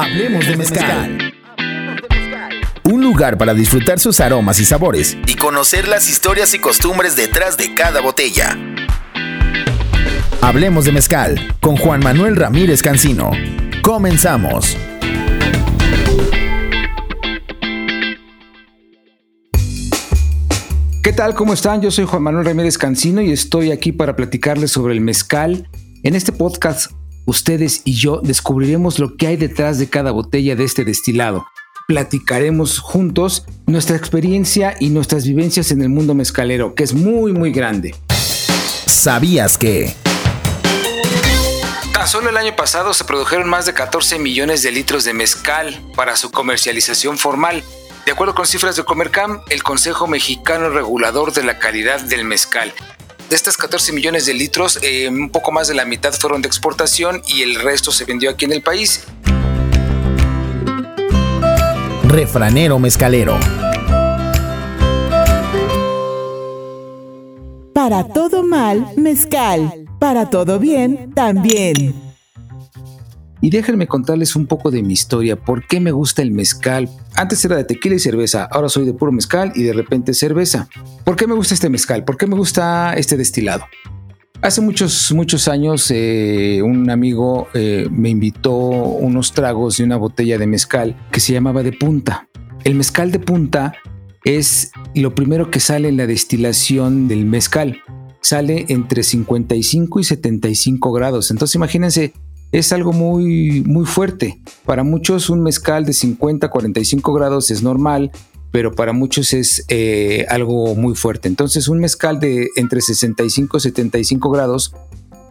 Hablemos de mezcal. Un lugar para disfrutar sus aromas y sabores y conocer las historias y costumbres detrás de cada botella. Hablemos de mezcal con Juan Manuel Ramírez Cancino. Comenzamos. ¿Qué tal? ¿Cómo están? Yo soy Juan Manuel Ramírez Cancino y estoy aquí para platicarles sobre el mezcal. En este podcast ustedes y yo descubriremos lo que hay detrás de cada botella de este destilado. Platicaremos juntos nuestra experiencia y nuestras vivencias en el mundo mezcalero, que es muy muy grande. ¿Sabías que? Tan solo el año pasado se produjeron más de 14 millones de litros de mezcal para su comercialización formal. De acuerdo con cifras de Comercam, el Consejo Mexicano Regulador de la Calidad del Mezcal, de estas 14 millones de litros, eh, un poco más de la mitad fueron de exportación y el resto se vendió aquí en el país. Refranero mezcalero. Para todo mal, mezcal. Para todo bien, también. Y déjenme contarles un poco de mi historia, por qué me gusta el mezcal. Antes era de tequila y cerveza, ahora soy de puro mezcal y de repente cerveza. ¿Por qué me gusta este mezcal? ¿Por qué me gusta este destilado? Hace muchos, muchos años eh, un amigo eh, me invitó unos tragos de una botella de mezcal que se llamaba de punta. El mezcal de punta es lo primero que sale en la destilación del mezcal. Sale entre 55 y 75 grados. Entonces imagínense es algo muy, muy fuerte. Para muchos un mezcal de 50 45 grados es normal, pero para muchos es eh, algo muy fuerte. Entonces un mezcal de entre 65 y 75 grados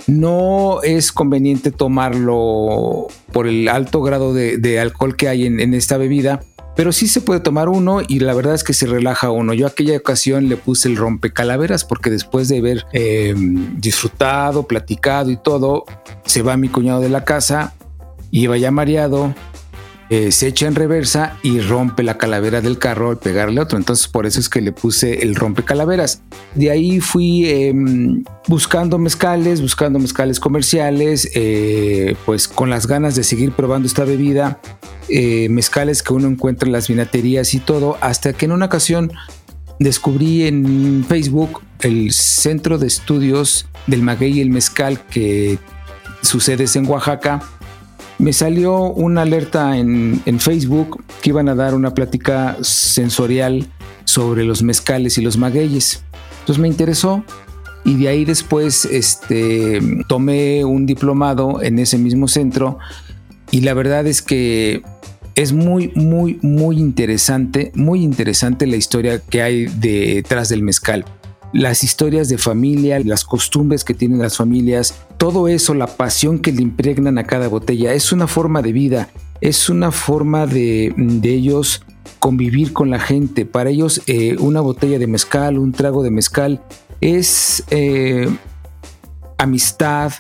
no es conveniente tomarlo por el alto grado de, alcohol que hay en esta bebida pero sí se puede tomar uno y la verdad es que se relaja uno. Yo aquella ocasión le puse el rompecalaveras porque después de haber em, disfrutado, platicado y todo, se va mi cuñado de la casa, iba ya mareado, eh, se echa en reversa y rompe la calavera del carro al pegarle otro. Entonces por eso es que le puse el rompecalaveras. De ahí fui em, buscando mezcales, buscando mezcales comerciales, eh, pues con las ganas de seguir probando esta bebida. Eh, mezcales que uno encuentra en las vinaterías y todo, hasta que en una ocasión descubrí en Facebook el Centro de Estudios del Maguey y el Mezcal que sucede en Oaxaca. Me salió una alerta en, Facebook que iban a dar una plática sensorial sobre los mezcales y los magueyes. Entonces me interesó y de ahí después este, tomé un diplomado en ese mismo centro y la verdad es que es muy, muy, muy interesante, muy interesante la historia que hay detrás del mezcal. Las historias de familia, las costumbres que tienen las familias, todo eso, la pasión que le impregnan a cada botella, es una forma de vida, es una forma de, ellos convivir con la gente. Para ellos eh, una botella de mezcal, un trago de mezcal, es eh, amistad,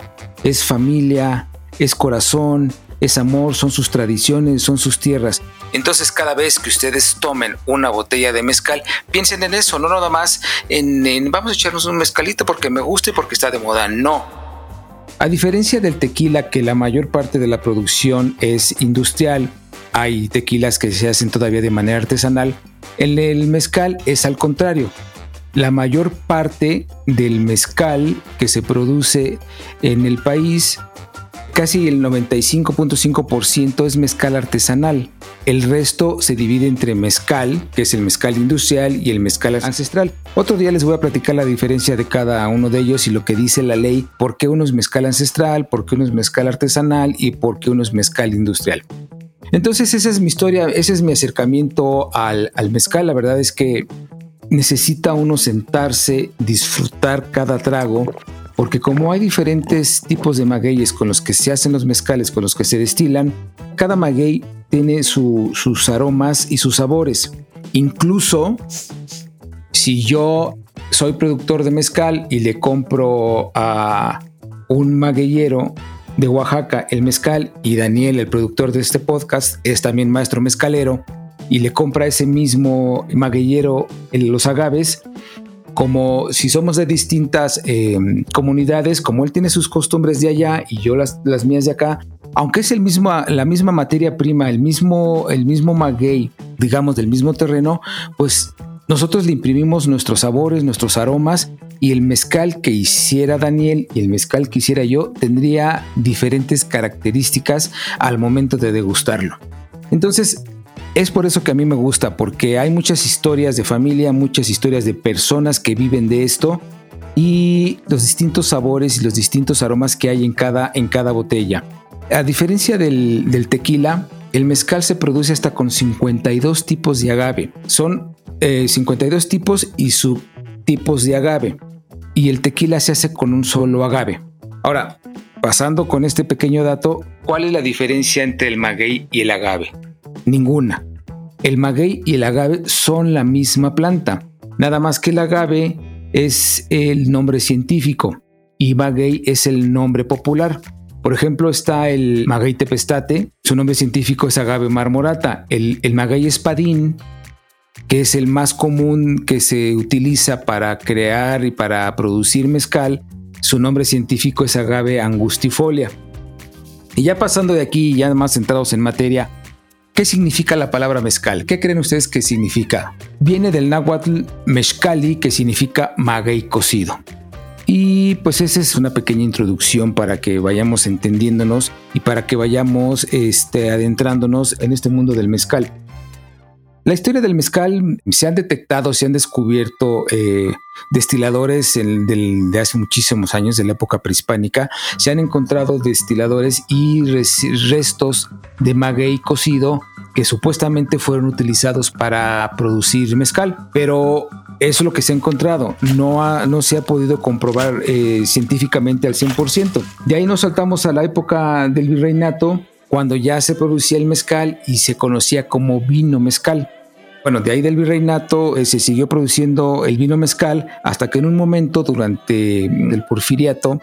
es familia, es corazón, es amor, son sus tradiciones, son sus tierras. Entonces cada vez que ustedes tomen una botella de mezcal, piensen en eso, no nada más en, vamos a echarnos un mezcalito porque me gusta y porque está de moda, no. A diferencia del tequila, que la mayor parte de la producción es industrial, hay tequilas que se hacen todavía de manera artesanal, el mezcal es al contrario. La mayor parte del mezcal que se produce en el país Casi el 95.5% es mezcal artesanal. El resto se divide entre mezcal, que es el mezcal industrial, y el mezcal ancestral. Otro día les voy a platicar la diferencia de cada uno de ellos y lo que dice la ley, por qué uno es mezcal ancestral, por qué uno es mezcal artesanal y por qué uno es mezcal industrial. Entonces esa es mi historia, ese es mi acercamiento al, al mezcal. La verdad es que necesita uno sentarse, disfrutar cada trago porque como hay diferentes tipos de magueyes con los que se hacen los mezcales, con los que se destilan, cada maguey tiene sus aromas y sus sabores. Incluso si yo soy productor de mezcal y le compro a un magueyero de Oaxaca el mezcal y Daniel, el productor de este podcast, es también maestro mezcalero y le compra ese mismo magueyero los agaves, como si somos de distintas em, comunidades, como él tiene sus costumbres de allá y yo las, mías de acá, aunque es el mismo, la misma materia prima, el mismo, el mismo maguey, digamos, del mismo terreno, pues nosotros le imprimimos nuestros sabores, nuestros aromas y el mezcal que hiciera Daniel y el mezcal que hiciera yo tendría diferentes características al momento de degustarlo. Entonces, es por eso que a mí me gusta, porque hay muchas historias de familia, muchas historias de personas que viven de esto y los distintos sabores y los distintos aromas que hay en cada, en cada botella. A diferencia del, tequila, el mezcal se produce hasta con 52 tipos de agave. Son 52 eh, tipos y subtipos de agave. Y el tequila se hace con un solo agave. Ahora, pasando con este pequeño dato, ¿cuál es la diferencia entre el maguey y el agave? Ninguna. El maguey y el agave son la misma planta, nada más que el agave es el nombre científico y maguey es el nombre popular. Por ejemplo, está el maguey tepestate, su nombre científico es agave marmorata. El, el maguey espadín, que es el más común que se utiliza para crear y para producir mezcal, su nombre científico es agave angustifolia. Y ya pasando de aquí, ya más centrados en materia, ¿qué significa la palabra mezcal? ¿Qué creen ustedes que significa? Viene del náhuatl mezcali, que significa maguey cocido. Y pues esa es una pequeña introducción para que vayamos entendiéndonos y para que vayamos este, adentrándonos en este mundo del mezcal. La historia del mezcal se han detectado, se han descubierto eh, destiladores de hace muchísimos años, de la época prehispánica, se han encontrado destiladores y restos de maguey cocido que supuestamente fueron utilizados para producir mezcal, pero eso es lo que se ha encontrado, no, no se ha podido comprobar eh, científicamente al 100%. De ahí nos saltamos a la época del virreinato, cuando ya se producía el mezcal y se conocía como vino mezcal. Bueno, de ahí del virreinato eh, se siguió produciendo el vino mezcal hasta que en un momento durante el porfiriato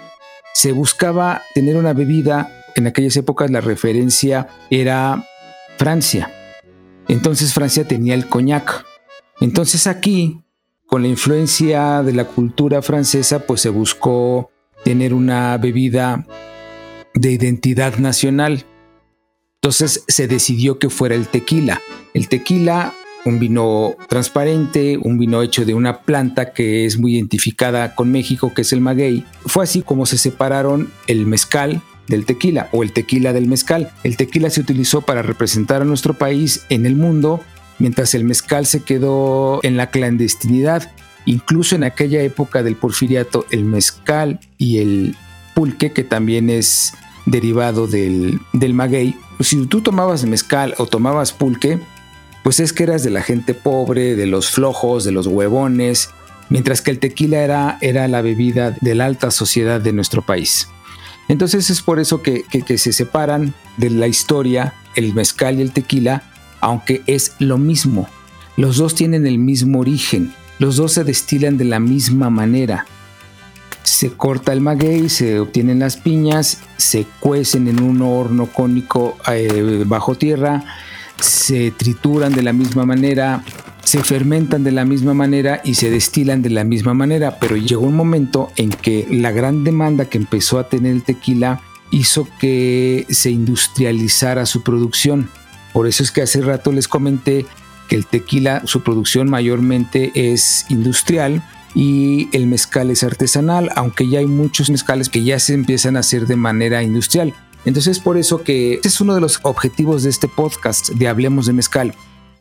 se buscaba tener una bebida, en aquellas épocas la referencia era Francia. Entonces Francia tenía el coñac. Entonces aquí con la influencia de la cultura francesa, pues se buscó tener una bebida de identidad nacional. Entonces se decidió que fuera el tequila. El tequila, un vino transparente, un vino hecho de una planta que es muy identificada con México, que es el maguey. Fue así como se separaron el mezcal del tequila o el tequila del mezcal. El tequila se utilizó para representar a nuestro país en el mundo mientras el mezcal se quedó en la clandestinidad. Incluso en aquella época del porfiriato, el mezcal y el pulque, que también es derivado del, del maguey, si tú tomabas mezcal o tomabas pulque, pues es que eras de la gente pobre, de los flojos, de los huevones, mientras que el tequila era, era la bebida de la alta sociedad de nuestro país. Entonces es por eso que, se separan de la historia el mezcal y el tequila aunque es lo mismo. Los dos tienen el mismo origen, los dos se destilan de la misma manera. Se corta el maguey, se obtienen las piñas, se cuecen en un horno cónico eh, bajo tierra, se trituran de la misma manera, se fermentan de la misma manera y se destilan de la misma manera, pero llegó un momento en que la gran demanda que empezó a tener el tequila hizo que se industrializara su producción. Por eso es que hace rato les comenté que el tequila, su producción mayormente es industrial y el mezcal es artesanal, aunque ya hay muchos mezcales que ya se empiezan a hacer de manera industrial. Entonces por eso que este es uno de los objetivos de este podcast de Hablemos de Mezcal,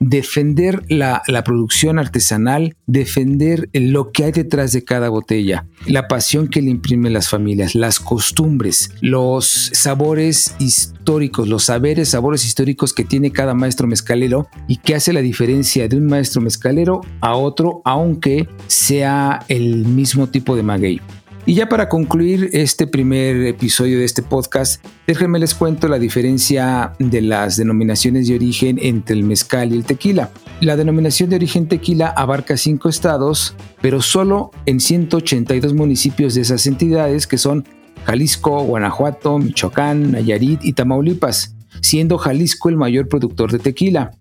defender la, producción artesanal, defender lo que hay detrás de cada botella, la pasión que le imprimen las familias, las costumbres, los sabores históricos, los saberes, sabores históricos que tiene cada maestro mezcalero y que hace la diferencia de un maestro mezcalero a otro, aunque sea el mismo tipo de maguey. Y ya para concluir este primer episodio de este podcast, déjenme les cuento la diferencia de las denominaciones de origen entre el mezcal y el tequila. La denominación de origen tequila abarca cinco estados, pero solo en 182 municipios de esas entidades que son Jalisco, Guanajuato, Michoacán, Nayarit y Tamaulipas, siendo Jalisco el mayor productor de tequila.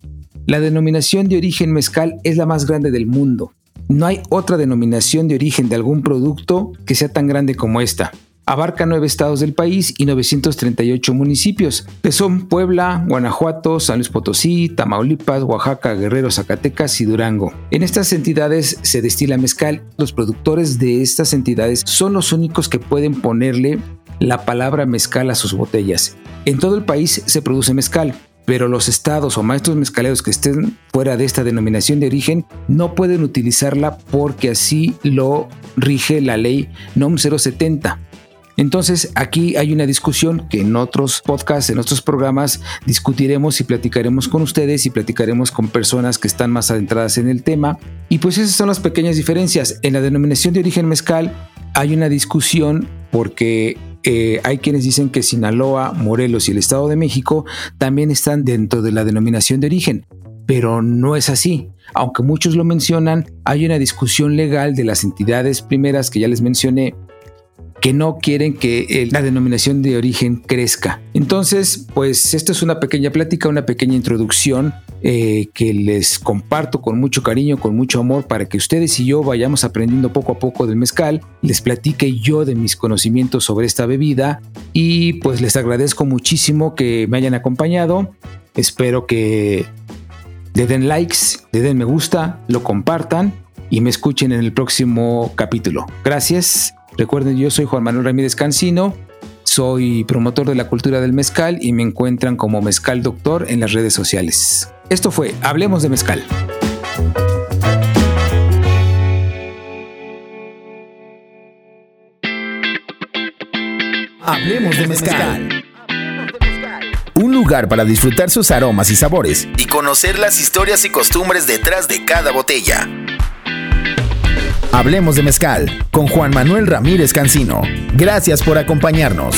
La denominación de origen mezcal es la más grande del mundo. No hay otra denominación de origen de algún producto que sea tan grande como esta. Abarca nueve estados del país y 938 municipios, que son Puebla, Guanajuato, San Luis Potosí, Tamaulipas, Oaxaca, Guerrero, Zacatecas y Durango. En estas entidades se destila mezcal. Los productores de estas entidades son los únicos que pueden ponerle la palabra mezcal a sus botellas. En todo el país se produce mezcal, pero los estados o maestros mezcaleros que estén fuera de esta denominación de origen no pueden utilizarla porque así lo rige la ley NOM 070. Entonces aquí hay una discusión que en otros podcasts, en otros programas discutiremos y platicaremos con ustedes y platicaremos con personas que están más adentradas en el tema. Y pues esas son las pequeñas diferencias. En la denominación de origen mezcal hay una discusión porque eh, hay quienes dicen que Sinaloa, Morelos y el Estado de México también están dentro de la denominación de origen, pero no es así. Aunque muchos lo mencionan, hay una discusión legal de las entidades primeras que ya les mencioné que no quieren que la denominación de origen crezca. Entonces, pues esto es una pequeña plática, una pequeña introducción eh, que les comparto con mucho cariño, con mucho amor, para que ustedes y yo vayamos aprendiendo poco a poco del mezcal, les platique yo de mis conocimientos sobre esta bebida y pues les agradezco muchísimo que me hayan acompañado. Espero que le den likes, le den me gusta, lo compartan y me escuchen en el próximo capítulo. Gracias Recuerden, yo soy Juan Manuel Ramírez Cancino, soy promotor de la cultura del mezcal y me encuentran como Mezcal Doctor en las redes sociales. Esto fue Hablemos de Mezcal. Hablemos de Mezcal. Un lugar para disfrutar sus aromas y sabores y conocer las historias y costumbres detrás de cada botella. Hablemos de Mezcal con Juan Manuel Ramírez Cancino. Gracias por acompañarnos.